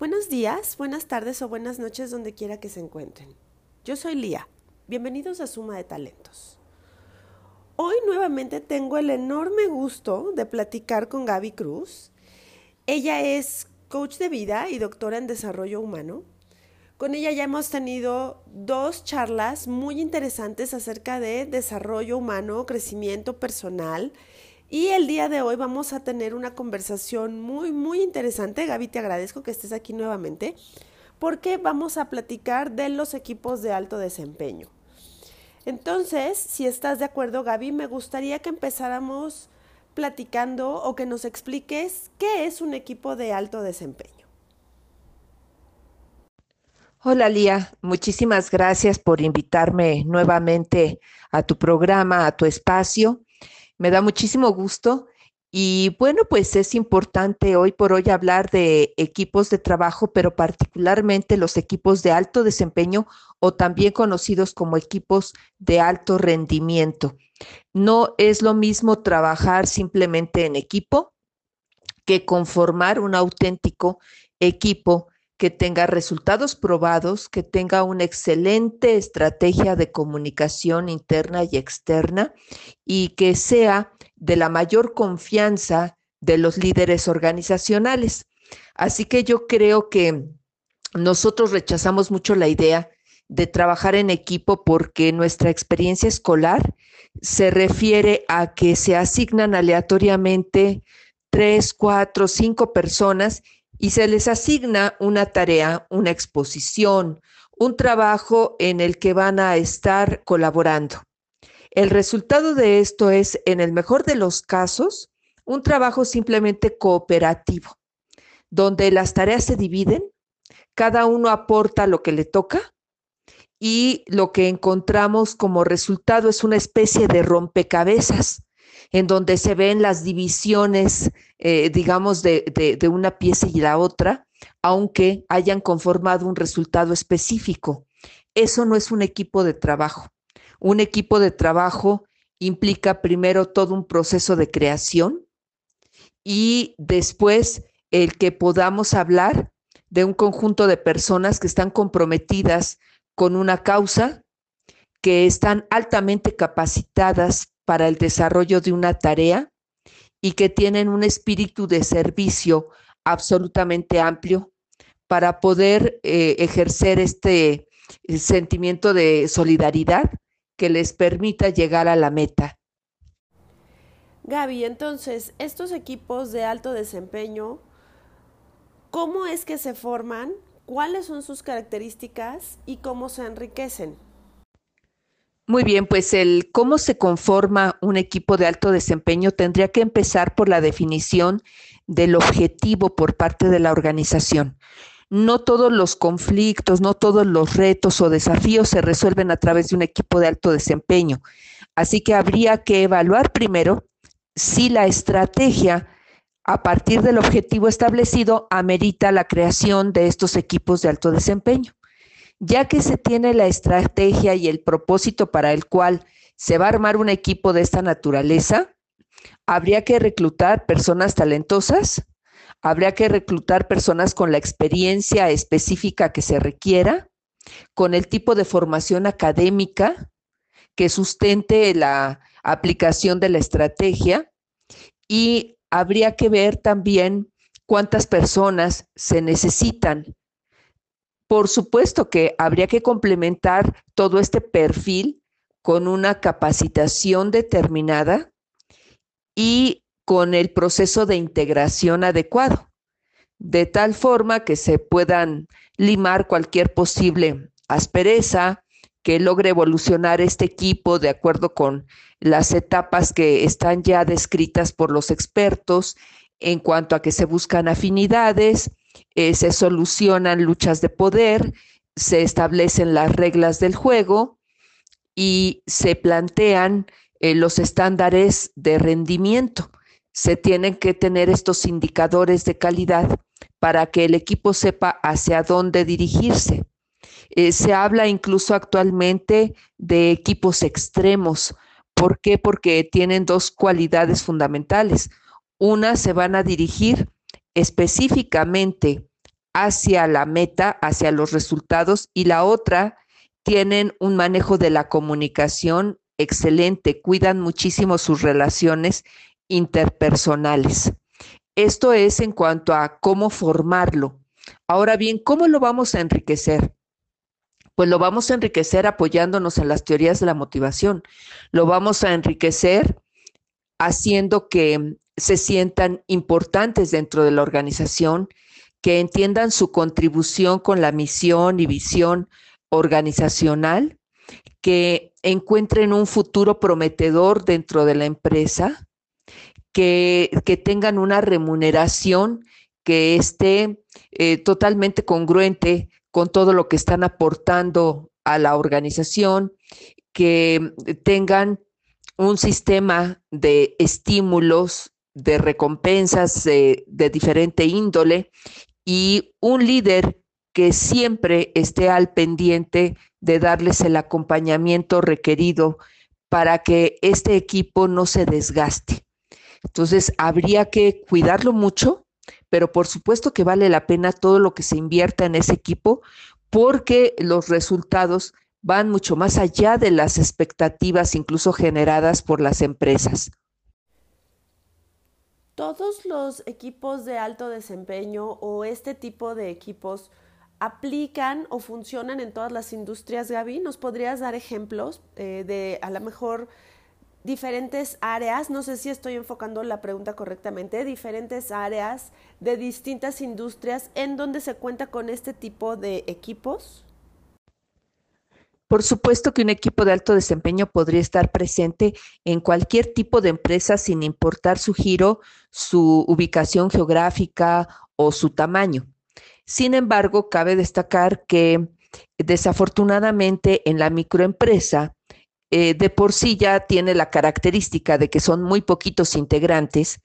Buenos días, buenas tardes o buenas noches donde quiera que se encuentren. Yo soy Lía. Bienvenidos a Suma de Talentos. Hoy nuevamente tengo el enorme gusto de platicar con Gaby Cruz. Ella es coach de vida y doctora en desarrollo humano. Con ella ya hemos tenido dos charlas muy interesantes acerca de desarrollo humano, crecimiento personal y el día de hoy vamos a tener una conversación muy, muy interesante. Gaby, te agradezco que estés aquí nuevamente porque vamos a platicar de los equipos de alto desempeño. Entonces, si estás de acuerdo, Gaby, me gustaría que empezáramos platicando o que nos expliques qué es un equipo de alto desempeño. Hola Lía, muchísimas gracias por invitarme nuevamente a tu programa, a tu espacio. Me da muchísimo gusto y bueno, pues es importante hoy por hoy hablar de equipos de trabajo, pero particularmente los equipos de alto desempeño o también conocidos como equipos de alto rendimiento. No es lo mismo trabajar simplemente en equipo que conformar un auténtico equipo que tenga resultados probados, que tenga una excelente estrategia de comunicación interna y externa y que sea de la mayor confianza de los líderes organizacionales. Así que yo creo que nosotros rechazamos mucho la idea de trabajar en equipo porque nuestra experiencia escolar se refiere a que se asignan aleatoriamente tres, cuatro, cinco personas y se les asigna una tarea, una exposición, un trabajo en el que van a estar colaborando. El resultado de esto es, en el mejor de los casos, un trabajo simplemente cooperativo, donde las tareas se dividen, cada uno aporta lo que le toca y lo que encontramos como resultado es una especie de rompecabezas en donde se ven las divisiones, eh, digamos, de, de una pieza y la otra, aunque hayan conformado un resultado específico. Eso no es un equipo de trabajo. Un equipo de trabajo implica primero todo un proceso de creación y después el que podamos hablar de un conjunto de personas que están comprometidas con una causa, que están altamente capacitadas para el desarrollo de una tarea y que tienen un espíritu de servicio absolutamente amplio para poder eh, ejercer este sentimiento de solidaridad que les permita llegar a la meta. Gaby, entonces, estos equipos de alto desempeño, ¿cómo es que se forman? ¿Cuáles son sus características y cómo se enriquecen? Muy bien, pues el cómo se conforma un equipo de alto desempeño tendría que empezar por la definición del objetivo por parte de la organización. No todos los conflictos, no todos los retos o desafíos se resuelven a través de un equipo de alto desempeño. Así que habría que evaluar primero si la estrategia a partir del objetivo establecido amerita la creación de estos equipos de alto desempeño. Ya que se tiene la estrategia y el propósito para el cual se va a armar un equipo de esta naturaleza, habría que reclutar personas talentosas, habría que reclutar personas con la experiencia específica que se requiera, con el tipo de formación académica que sustente la aplicación de la estrategia y habría que ver también cuántas personas se necesitan por supuesto que habría que complementar todo este perfil con una capacitación determinada y con el proceso de integración adecuado, de tal forma que se puedan limar cualquier posible aspereza, que logre evolucionar este equipo de acuerdo con las etapas que están ya descritas por los expertos en cuanto a que se buscan afinidades, eh, se solucionan luchas de poder, se establecen las reglas del juego y se plantean eh, los estándares de rendimiento. Se tienen que tener estos indicadores de calidad para que el equipo sepa hacia dónde dirigirse. Eh, se habla incluso actualmente de equipos extremos. ¿Por qué? Porque tienen dos cualidades fundamentales. Una, se van a dirigir específicamente hacia la meta, hacia los resultados, y la otra tienen un manejo de la comunicación excelente, cuidan muchísimo sus relaciones interpersonales. Esto es en cuanto a cómo formarlo. Ahora bien, ¿cómo lo vamos a enriquecer? Pues lo vamos a enriquecer apoyándonos en las teorías de la motivación. Lo vamos a enriquecer haciendo que se sientan importantes dentro de la organización, que entiendan su contribución con la misión y visión organizacional, que encuentren un futuro prometedor dentro de la empresa, que, tengan una remuneración que esté eh, totalmente congruente con todo lo que están aportando a la organización, que tengan un sistema de estímulos, de recompensas de diferente índole y un líder que siempre esté al pendiente de darles el acompañamiento requerido para que este equipo no se desgaste. Entonces, habría que cuidarlo mucho, pero por supuesto que vale la pena todo lo que se invierta en ese equipo porque los resultados van mucho más allá de las expectativas incluso generadas por las empresas. Todos los equipos de alto desempeño o este tipo de equipos aplican o funcionan en todas las industrias, Gaby? ¿Nos podrías dar ejemplos eh, de a lo mejor diferentes áreas? No sé si estoy enfocando la pregunta correctamente, diferentes áreas de distintas industrias en donde se cuenta con este tipo de equipos. Por supuesto que un equipo de alto desempeño podría estar presente en cualquier tipo de empresa sin importar su giro, su ubicación geográfica o su tamaño. Sin embargo, cabe destacar que desafortunadamente en la microempresa, eh, de por sí ya tiene la característica de que son muy poquitos integrantes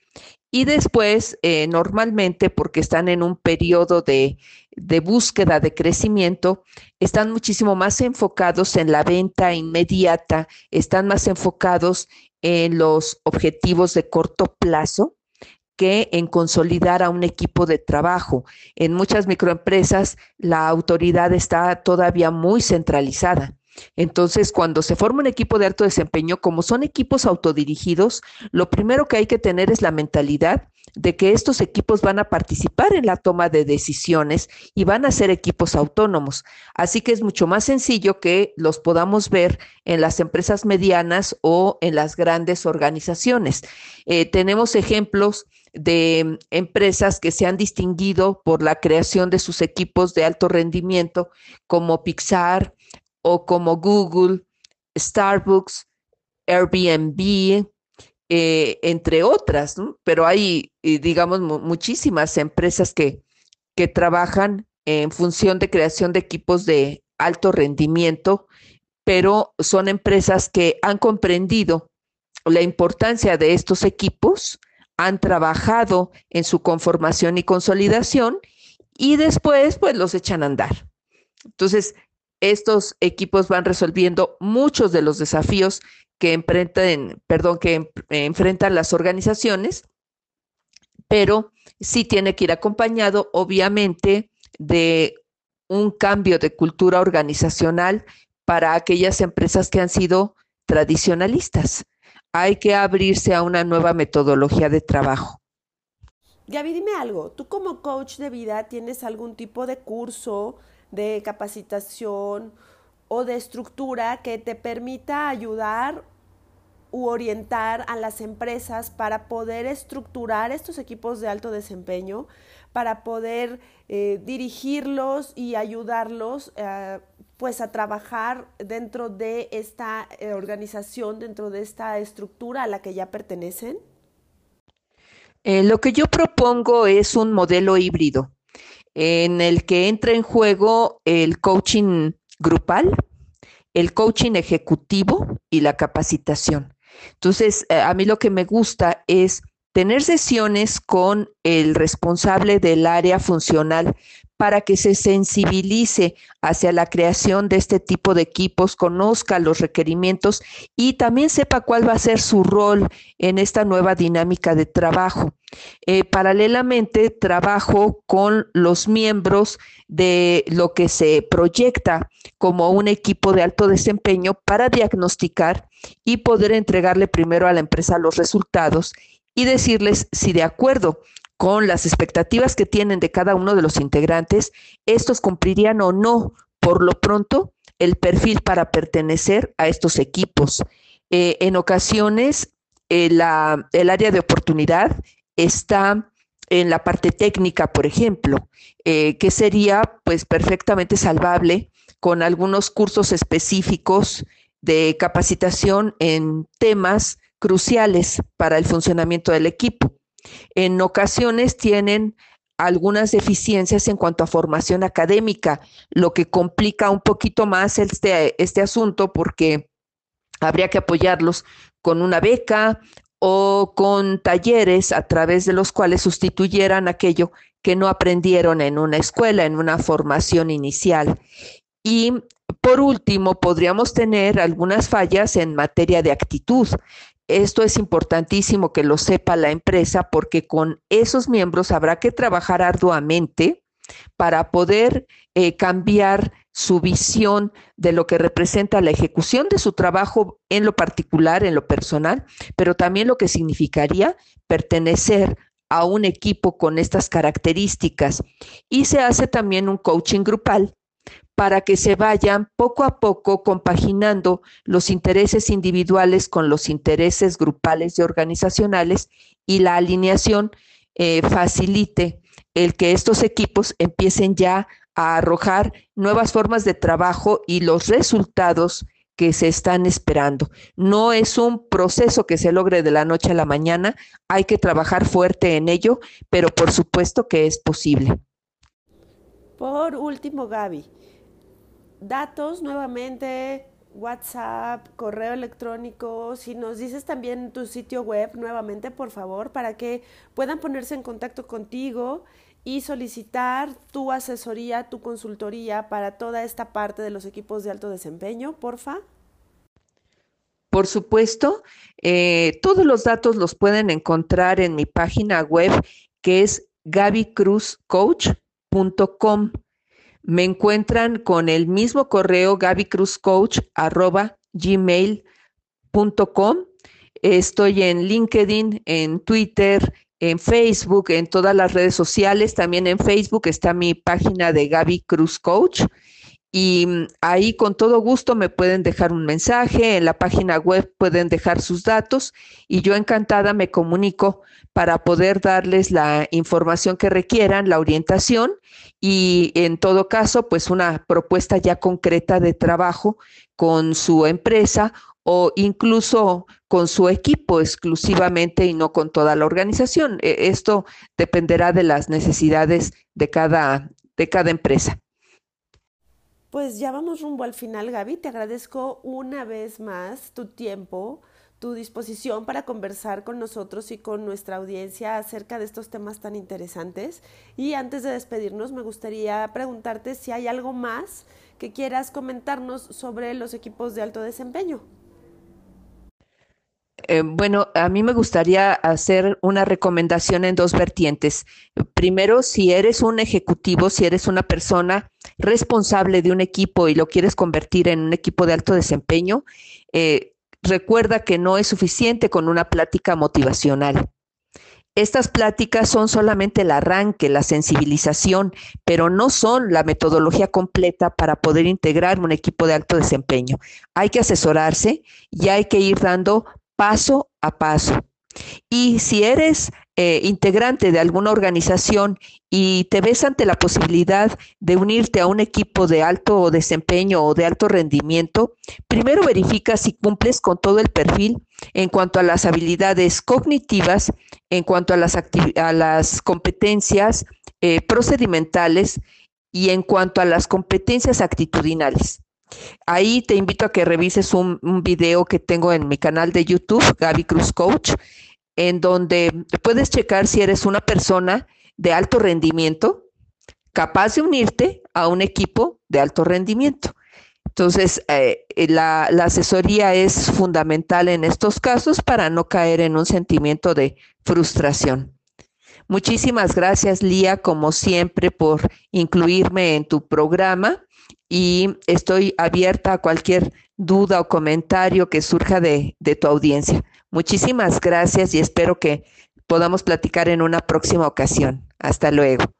y después, eh, normalmente, porque están en un periodo de, de búsqueda de crecimiento, están muchísimo más enfocados en la venta inmediata, están más enfocados en los objetivos de corto plazo que en consolidar a un equipo de trabajo. En muchas microempresas la autoridad está todavía muy centralizada. Entonces, cuando se forma un equipo de alto desempeño, como son equipos autodirigidos, lo primero que hay que tener es la mentalidad de que estos equipos van a participar en la toma de decisiones y van a ser equipos autónomos. Así que es mucho más sencillo que los podamos ver en las empresas medianas o en las grandes organizaciones. Eh, tenemos ejemplos de empresas que se han distinguido por la creación de sus equipos de alto rendimiento, como Pixar o como Google, Starbucks, Airbnb, eh, entre otras, pero hay, eh, digamos, muchísimas empresas que, que trabajan en función de creación de equipos de alto rendimiento, pero son empresas que han comprendido la importancia de estos equipos han trabajado en su conformación y consolidación y después pues los echan a andar. Entonces, estos equipos van resolviendo muchos de los desafíos que enfrentan, perdón, que enfrentan las organizaciones, pero sí tiene que ir acompañado, obviamente, de un cambio de cultura organizacional para aquellas empresas que han sido tradicionalistas hay que abrirse a una nueva metodología de trabajo. Gaby, dime algo, tú como coach de vida tienes algún tipo de curso de capacitación o de estructura que te permita ayudar u orientar a las empresas para poder estructurar estos equipos de alto desempeño, para poder eh, dirigirlos y ayudarlos eh, pues a trabajar dentro de esta eh, organización, dentro de esta estructura a la que ya pertenecen? Lo que yo propongo es un modelo híbrido en el que entra en juego el coaching grupal, el coaching ejecutivo y la capacitación. Entonces, eh, a mí lo que me gusta es tener sesiones con el responsable del área funcional para que se sensibilice hacia la creación de este tipo de equipos, conozca los requerimientos y también sepa cuál va a ser su rol en esta nueva dinámica de trabajo. Eh, paralelamente, trabajo con los miembros de lo que se proyecta como un equipo de alto desempeño para diagnosticar y poder entregarle primero a la empresa los resultados y decirles si de acuerdo con las expectativas que tienen de cada uno de los integrantes, estos cumplirían o no, por lo pronto, el perfil para pertenecer a estos equipos. Eh, en ocasiones, eh, el área de oportunidad está en la parte técnica, por ejemplo, eh, que sería pues perfectamente salvable con algunos cursos específicos de capacitación en temas cruciales para el funcionamiento del equipo. En ocasiones tienen algunas deficiencias en cuanto a formación académica, lo que complica un poquito más este, este asunto porque habría que apoyarlos con una beca o con talleres a través de los cuales sustituyeran aquello que no aprendieron en una escuela, en una formación inicial. Y por último, podríamos tener algunas fallas en materia de actitud. Esto es importantísimo que lo sepa la empresa porque con esos miembros habrá que trabajar arduamente para poder eh, cambiar su visión de lo que representa la ejecución de su trabajo en lo particular, en lo personal, pero también lo que significaría pertenecer a un equipo con estas características. Y se hace también un coaching grupal para que se vayan poco a poco compaginando los intereses individuales con los intereses grupales y organizacionales y la alineación eh, facilite el que estos equipos empiecen ya a arrojar nuevas formas de trabajo y los resultados que se están esperando. No es un proceso que se logre de la noche a la mañana, hay que trabajar fuerte en ello, pero por supuesto que es posible. Por último, Gaby, datos nuevamente, WhatsApp, correo electrónico, si nos dices también tu sitio web nuevamente, por favor, para que puedan ponerse en contacto contigo y solicitar tu asesoría, tu consultoría para toda esta parte de los equipos de alto desempeño, porfa. Por supuesto, eh, todos los datos los pueden encontrar en mi página web que es gabicruzcoach.com. Me encuentran con el mismo correo gabicruzcoach.gmail.com. Estoy en LinkedIn, en Twitter, en Facebook, en todas las redes sociales. También en Facebook está mi página de Gaby Cruz Coach. Y mm, ahí con todo gusto me pueden dejar un mensaje, en la página web pueden dejar sus datos y yo encantada me comunico para poder darles la información que requieran, la orientación y en todo caso, pues una propuesta ya concreta de trabajo con su empresa o incluso con su equipo exclusivamente y no con toda la organización. E, esto dependerá de las necesidades de cada, de cada empresa. Pues ya vamos rumbo al final, Gaby. Te agradezco una vez más tu tiempo, tu disposición para conversar con nosotros y con nuestra audiencia acerca de estos temas tan interesantes. Y antes de despedirnos, me gustaría preguntarte si hay algo más que quieras comentarnos sobre los equipos de alto desempeño. Eh, bueno, a mí me gustaría hacer una recomendación en dos vertientes. Primero, si eres un ejecutivo, si eres una persona responsable de un equipo y lo quieres convertir en un equipo de alto desempeño, eh, recuerda que no es suficiente con una plática motivacional. Estas pláticas son solamente el arranque, la sensibilización, pero no son la metodología completa para poder integrar un equipo de alto desempeño. Hay que asesorarse y hay que ir dando paso a paso. Y si eres eh, integrante de alguna organización y te ves ante la posibilidad de unirte a un equipo de alto desempeño o de alto rendimiento, primero verifica si cumples con todo el perfil en cuanto a las habilidades cognitivas, en cuanto a las, a las competencias eh, procedimentales y en cuanto a las competencias actitudinales. Ahí te invito a que revises un, video que tengo en mi canal de YouTube, Gaby Cruz Coach, en donde puedes checar si eres una persona de alto rendimiento, capaz de unirte a un equipo de alto rendimiento. Entonces, eh, la, asesoría es fundamental en estos casos para no caer en un sentimiento de frustración. Muchísimas gracias, Lía, como siempre, por incluirme en tu programa y estoy abierta a cualquier duda o comentario que surja de, de tu audiencia. Muchísimas gracias y espero que podamos platicar en una próxima ocasión. Hasta luego.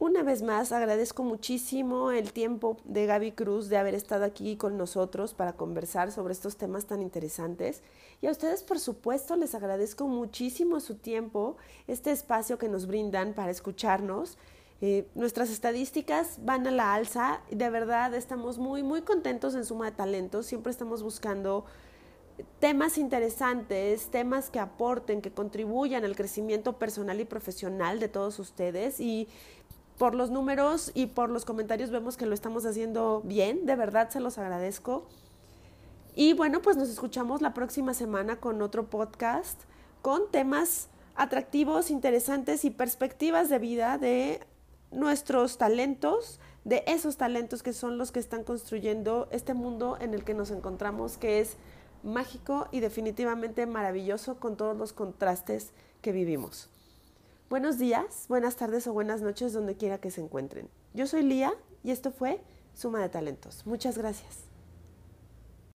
Una vez más, agradezco muchísimo el tiempo de Gaby Cruz de haber estado aquí con nosotros para conversar sobre estos temas tan interesantes. Y a ustedes, por supuesto, les agradezco muchísimo su tiempo, este espacio que nos brindan para escucharnos. Eh, nuestras estadísticas van a la alza y de verdad estamos muy, muy contentos en Suma de Talentos. Siempre estamos buscando temas interesantes, temas que aporten, que contribuyan al crecimiento personal y profesional de todos ustedes. Y por los números y por los comentarios vemos que lo estamos haciendo bien, de verdad se los agradezco. Y bueno, pues nos escuchamos la próxima semana con otro podcast con temas atractivos, interesantes y perspectivas de vida de nuestros talentos, de esos talentos que son los que están construyendo este mundo en el que nos encontramos, que es mágico y definitivamente maravilloso con todos los contrastes que vivimos. Buenos días, buenas tardes o buenas noches donde quiera que se encuentren. Yo soy Lía y esto fue Suma de Talentos. Muchas gracias.